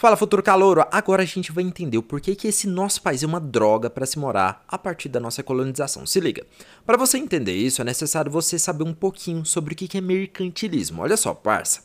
Fala futuro calouro, agora a gente vai entender o porquê que esse nosso país é uma droga para se morar a partir da nossa colonização. Se liga, para você entender isso é necessário você saber um pouquinho sobre o que é mercantilismo. Olha só, parça.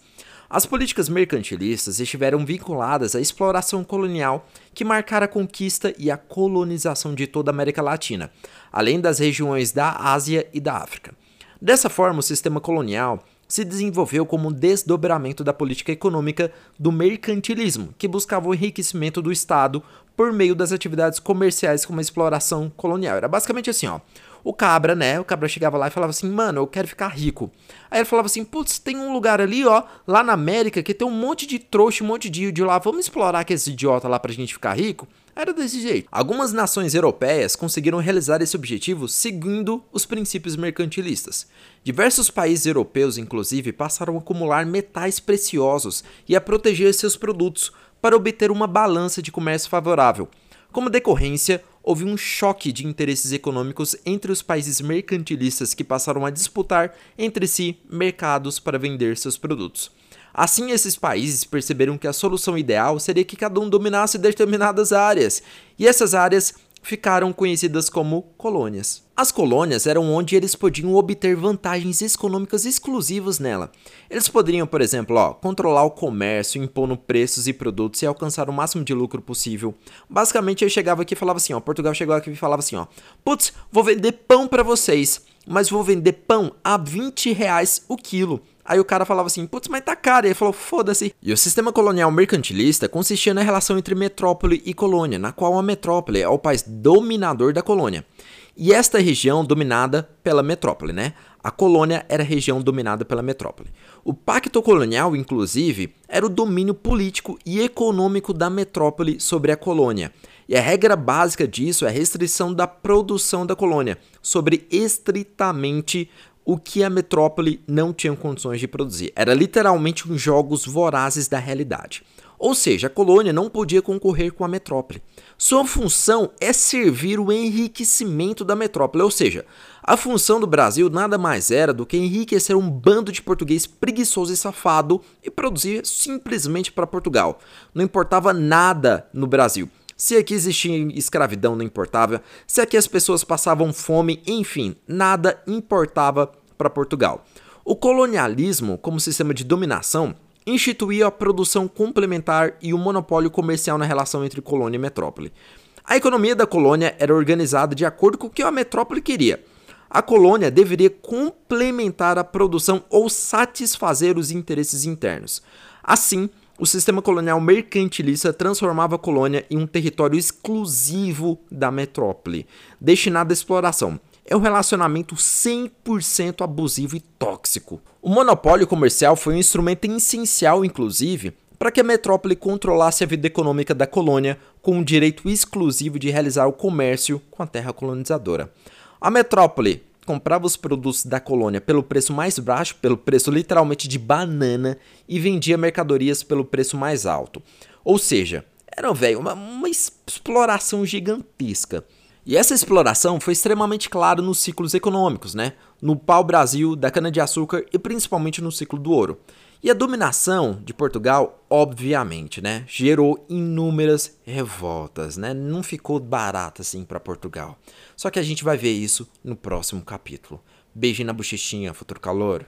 As políticas mercantilistas estiveram vinculadas à exploração colonial que marcara a conquista e a colonização de toda a América Latina, além das regiões da Ásia e da África. Dessa forma, o sistema colonial se desenvolveu como um desdobramento da política econômica do mercantilismo, que buscava o enriquecimento do Estado por meio das atividades comerciais como a exploração colonial. Era basicamente assim, ó. O cabra, né? O cabra chegava lá e falava assim, mano, eu quero ficar rico. Aí ele falava assim, putz, tem um lugar ali, ó, lá na América, que tem um monte de trouxa, um monte de de lá. Vamos explorar aqueles idiota lá pra gente ficar rico? Era desse jeito. Algumas nações europeias conseguiram realizar esse objetivo seguindo os princípios mercantilistas. Diversos países europeus, inclusive, passaram a acumular metais preciosos e a proteger seus produtos para obter uma balança de comércio favorável. Como decorrência, houve um choque de interesses econômicos entre os países mercantilistas que passaram a disputar entre si mercados para vender seus produtos. Assim, esses países perceberam que a solução ideal seria que cada um dominasse determinadas áreas, e essas áreas ficaram conhecidas como colônias. As colônias eram onde eles podiam obter vantagens econômicas exclusivas nela. Eles poderiam, por exemplo, ó, controlar o comércio, impondo preços e produtos e alcançar o máximo de lucro possível. Basicamente, eu chegava aqui e falava assim, ó, Portugal chegou aqui e falava assim, ó, putz, vou vender pão para vocês, mas vou vender pão a 20 reais o quilo. Aí o cara falava assim, putz, mas tá caro. E ele falou, foda-se. E o sistema colonial mercantilista consistia na relação entre metrópole e colônia, na qual a metrópole é o país dominador da colônia. E esta região dominada pela metrópole, né? A colônia era a região dominada pela metrópole. O pacto colonial, inclusive, era o domínio político e econômico da metrópole sobre a colônia. E a regra básica disso é a restrição da produção da colônia sobre estritamente o que a metrópole não tinha condições de produzir. Era literalmente uns jogos vorazes da realidade. Ou seja, a colônia não podia concorrer com a metrópole. Sua função é servir o enriquecimento da metrópole, ou seja, a função do Brasil nada mais era do que enriquecer um bando de português preguiçoso e safado e produzir simplesmente para Portugal. Não importava nada no Brasil. Se aqui existia escravidão, não importava. Se aqui as pessoas passavam fome, enfim, nada importava para Portugal. O colonialismo, como sistema de dominação, instituía a produção complementar e o monopólio comercial na relação entre colônia e metrópole. A economia da colônia era organizada de acordo com o que a metrópole queria. A colônia deveria complementar a produção ou satisfazer os interesses internos. Assim, o sistema colonial mercantilista transformava a colônia em um território exclusivo da metrópole, destinado à exploração. É um relacionamento 100% abusivo e tóxico. O monopólio comercial foi um instrumento essencial, inclusive, para que a metrópole controlasse a vida econômica da colônia com o direito exclusivo de realizar o comércio com a terra colonizadora. A metrópole comprava os produtos da colônia pelo preço mais baixo, pelo preço literalmente de banana, e vendia mercadorias pelo preço mais alto. Ou seja, era velho, uma, uma exploração gigantesca. E essa exploração foi extremamente clara nos ciclos econômicos, né? No pau-brasil, da cana-de-açúcar e principalmente no ciclo do ouro. E a dominação de Portugal, obviamente, né, gerou inúmeras revoltas, né? Não ficou barato assim para Portugal. Só que a gente vai ver isso no próximo capítulo. Beijo na bochechinha, futuro calor.